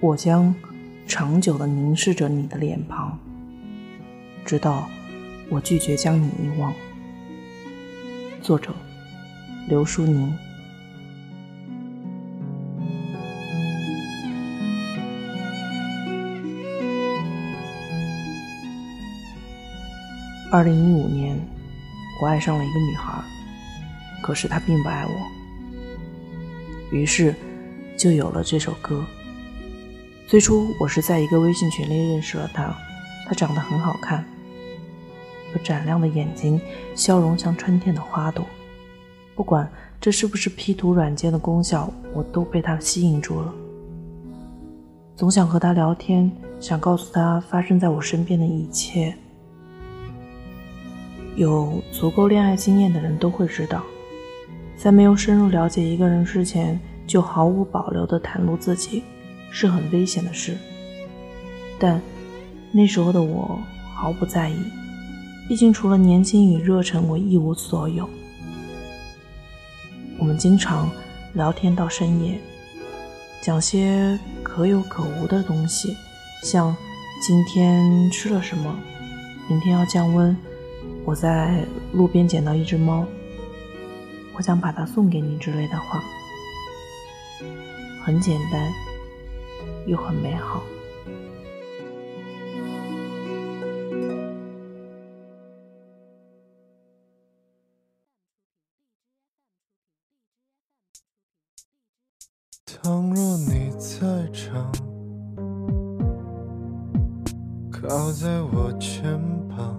我将长久的凝视着你的脸庞，直到我拒绝将你遗忘。作者：刘淑宁。二零一五年，我爱上了一个女孩，可是她并不爱我。于是，就有了这首歌。最初，我是在一个微信群里认识了他。他长得很好看，有闪亮的眼睛，笑容像春天的花朵。不管这是不是 P 图软件的功效，我都被他吸引住了。总想和他聊天，想告诉他发生在我身边的一切。有足够恋爱经验的人都会知道，在没有深入了解一个人之前，就毫无保留地袒露自己，是很危险的事。但那时候的我毫不在意，毕竟除了年轻与热忱，我一无所有。我们经常聊天到深夜，讲些可有可无的东西，像今天吃了什么，明天要降温。我在路边捡到一只猫，我想把它送给你之类的话，很简单，又很美好。倘若你在场，靠在我肩膀。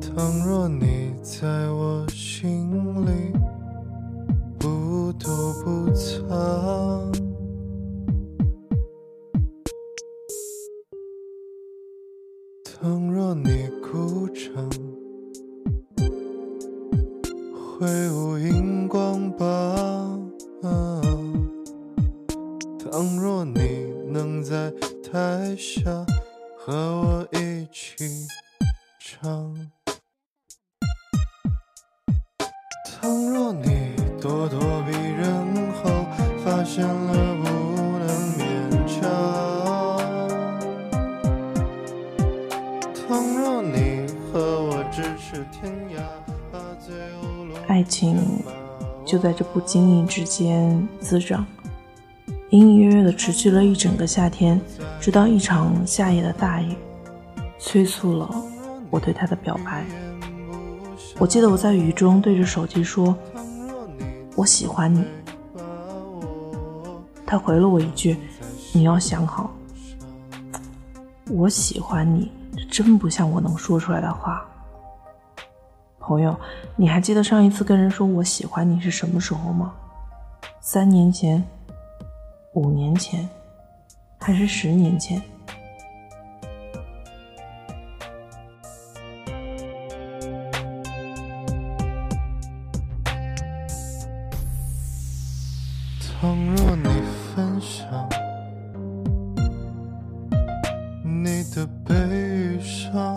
倘若你在我心里不躲不藏，倘若你鼓掌，挥舞荧光棒，倘若你能在台下和我一起唱。倘若你咄咄逼现了不能勉强，倘若你和我咫尺天涯，爱情就在这不经意之间滋长，隐隐约约的持续了一整个夏天，直到一场夏夜的大雨，催促了我对他的表白。我记得我在雨中对着手机说：“我喜欢你。”他回了我一句：“你要想好。”我喜欢你，这真不像我能说出来的话。朋友，你还记得上一次跟人说我喜欢你是什么时候吗？三年前、五年前，还是十年前？你的悲伤，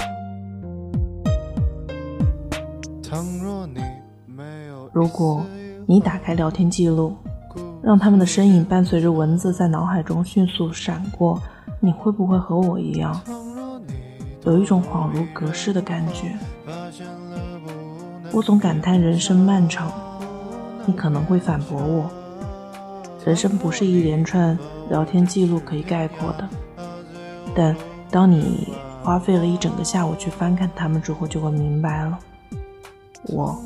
倘若你没有，如果你打开聊天记录，让他们的身影伴随着文字在脑海中迅速闪过，你会不会和我一样，有一种恍如隔世的感觉？我总感叹人生漫长，你可能会反驳我。人生不是一连串聊天记录可以概括的，但当你花费了一整个下午去翻看他们之后，就会明白了，我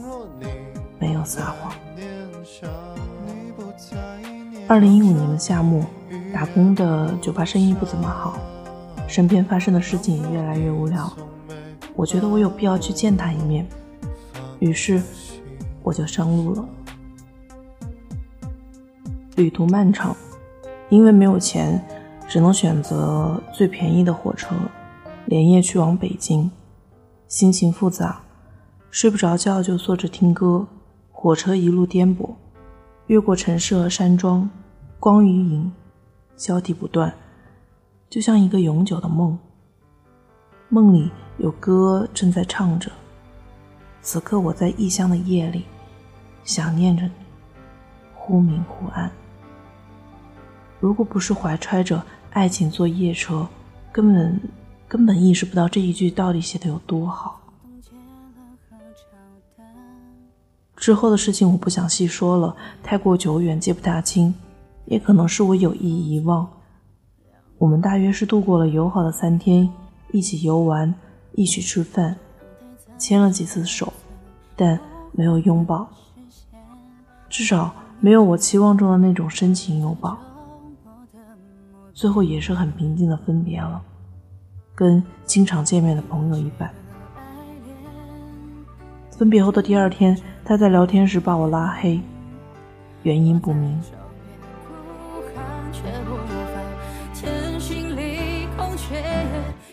没有撒谎。二零一五年的夏末，打工的酒吧生意不怎么好，身边发生的事情也越来越无聊，我觉得我有必要去见他一面，于是我就上路了。旅途漫长，因为没有钱，只能选择最便宜的火车，连夜去往北京。心情复杂，睡不着觉就坐着听歌。火车一路颠簸，越过城市和山庄，光与影交替不断，就像一个永久的梦。梦里有歌正在唱着，此刻我在异乡的夜里，想念着你，忽明忽暗。如果不是怀揣着爱情坐夜车，根本根本意识不到这一句到底写的有多好。之后的事情我不想细说了，太过久远，记不大清，也可能是我有意遗忘。我们大约是度过了友好的三天，一起游玩，一起吃饭，牵了几次手，但没有拥抱，至少没有我期望中的那种深情拥抱。最后也是很平静的分别了，跟经常见面的朋友一般。分别后的第二天，他在聊天时把我拉黑，原因不明。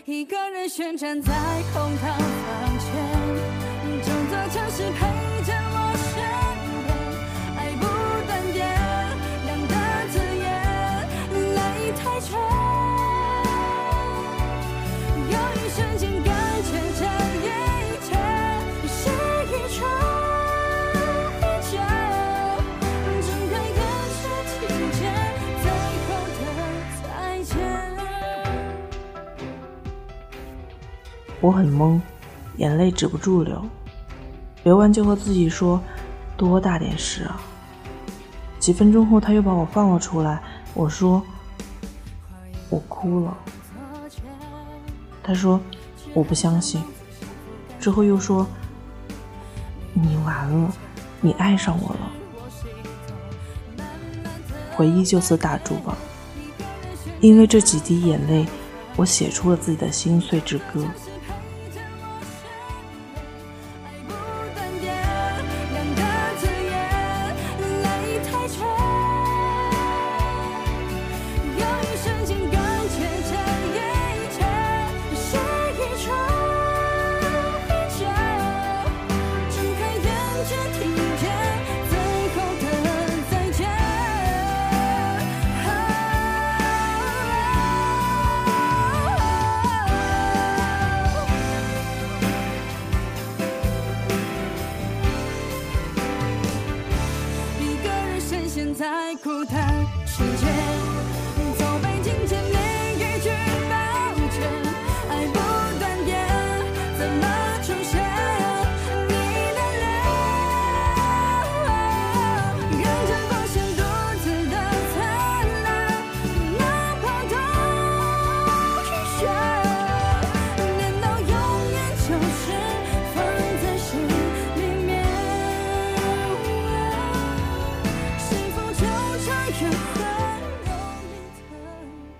一个人旋转在空荡房间，整座城市陪着我很懵，眼泪止不住流，流完就和自己说：“多大点事啊！”几分钟后，他又把我放了出来。我说：“我哭了。”他说：“我不相信。”之后又说：“你完了，你爱上我了。”回忆就此打住吧，因为这几滴眼泪，我写出了自己的心碎之歌。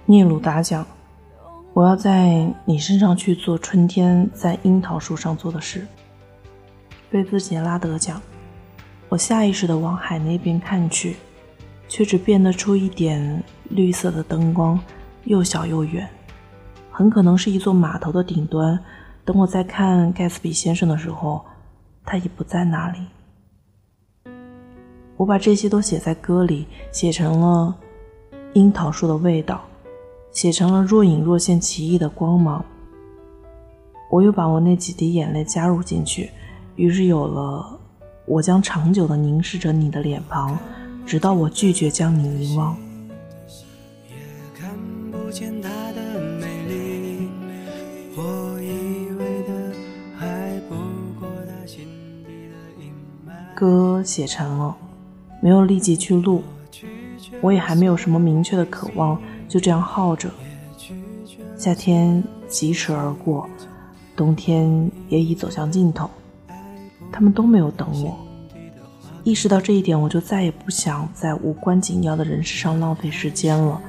聂鲁达讲：“我要在你身上去做春天在樱桃树上做的事。”菲兹杰拉德讲：“我下意识地往海那边看去，却只辨得出一点绿色的灯光，又小又远，很可能是一座码头的顶端。等我再看盖茨比先生的时候，他已不在那里。”我把这些都写在歌里，写成了樱桃树的味道。写成了若隐若现、奇异的光芒。我又把我那几滴眼泪加入进去，于是有了“我将长久地凝视着你的脸庞，直到我拒绝将你遗忘。”歌写成了，没有立即去录，我也还没有什么明确的渴望。就这样耗着，夏天疾驰而过，冬天也已走向尽头，他们都没有等我。意识到这一点，我就再也不想在无关紧要的人事上浪费时间了。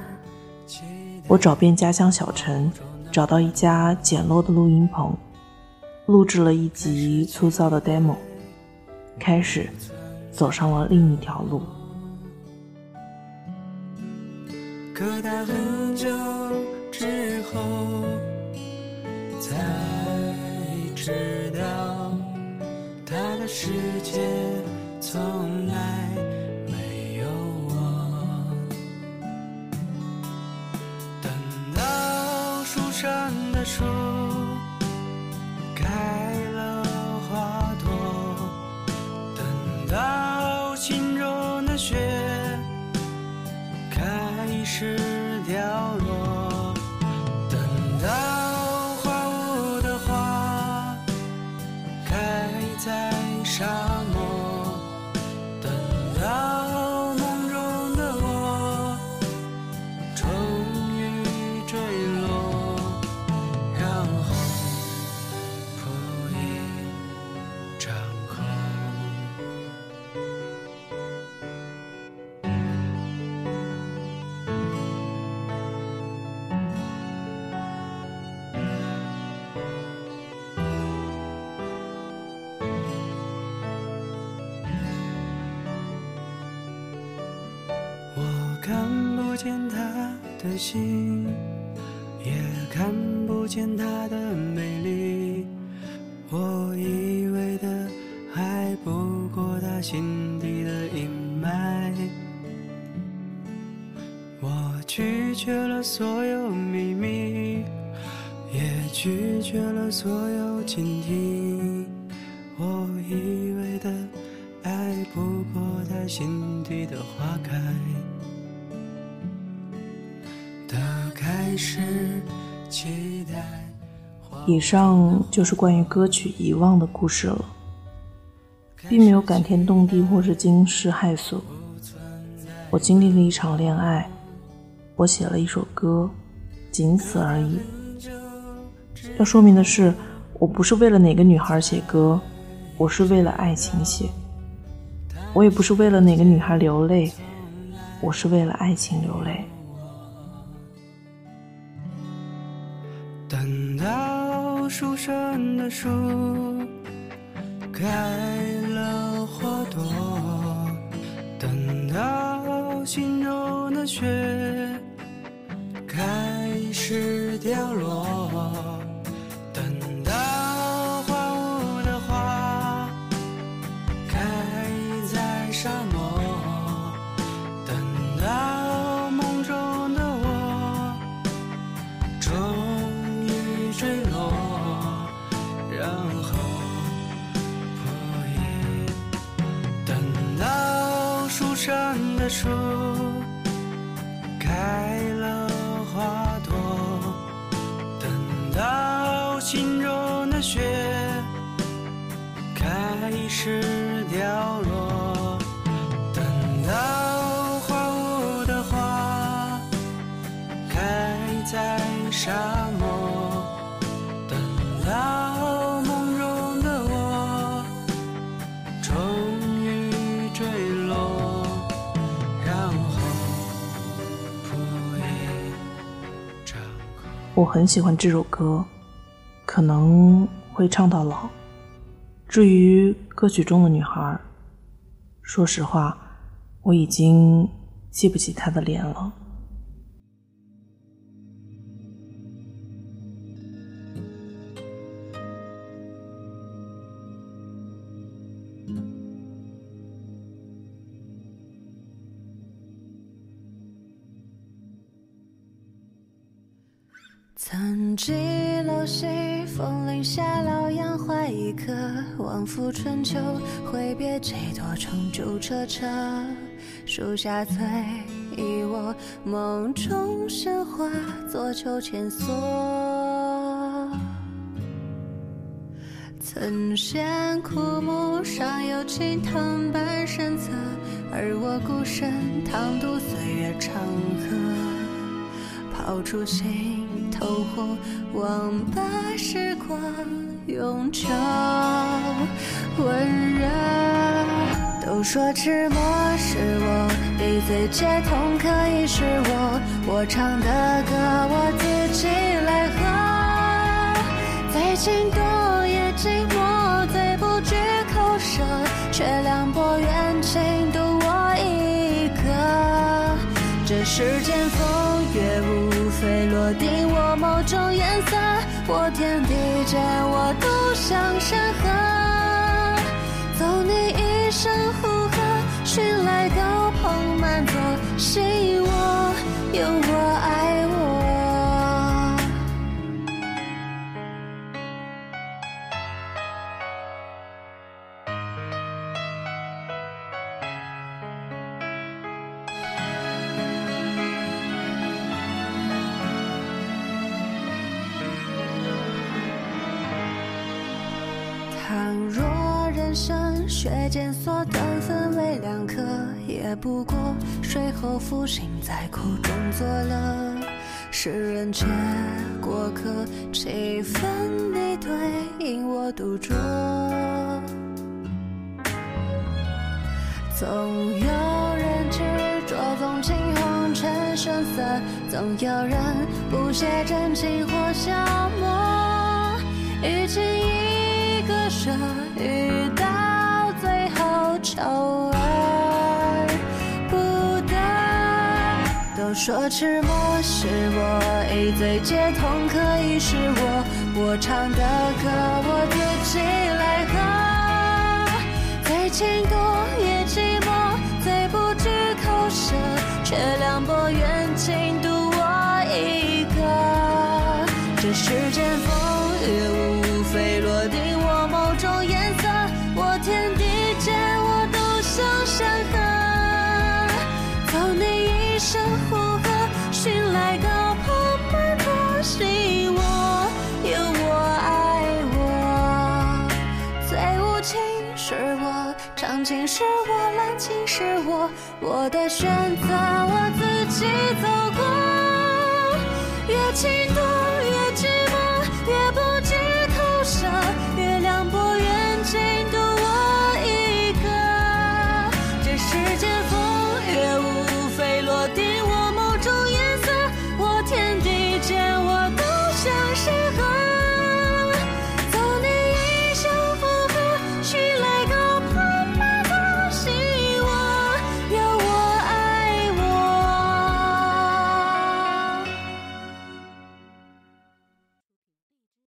我找遍家乡小城，找到一家简陋的录音棚，录制了一集粗糙的 demo，开始走上了另一条路。可他很久之后才知道，他的世界从来没有我。等到树上的树的心，也看不见她的美丽。我以为的还不过她心底的阴霾。我拒绝了所有秘密，也拒绝了所有倾听。我以为的爱不过她心底的花开开始期待以上就是关于歌曲《遗忘》的故事了，并没有感天动地或是惊世骇俗。我经历了一场恋爱，我写了一首歌，仅此而已。要说明的是，我不是为了哪个女孩写歌，我是为了爱情写。我也不是为了哪个女孩流泪，我是为了爱情流泪。树上的树开了花朵，等到心中的雪开始掉落，树开了花朵，等到心中的雪开始掉落，等到荒芜的花。开在沙我很喜欢这首歌，可能会唱到老。至于歌曲中的女孩，说实话，我已经记不起她的脸了。曾记楼西风铃下，老杨怀一颗，往复春秋，挥别几多重旧车车，树下醉忆我，梦中神话做秋千索。曾见枯木上有青藤半身侧，而我孤身趟渡岁月长河。抛出心头火，忘把时光永久温热。都说沉默是我，一醉解痛可以是我。我唱的歌我自己来和，再情多也寂寞，最不惧口舌，却凉薄远情独我一个。这世间风月无非落定我某种颜色，我天地间我独享山河，走你一身呼喝，寻来高朋满座，信我，有我爱我。却见所断分为两颗，也不过水后复醒，在苦中作乐。世人皆过客，几分你对因我独酌。总有人执着纵情红尘声色，总有人不屑真情或消磨。与其一个舍，遇到最求而不得。都说沉默是我，一醉解痛可以是我。我唱的歌我自己来和。再情多也寂寞，最不知口舌，却凉薄缘尽我，的选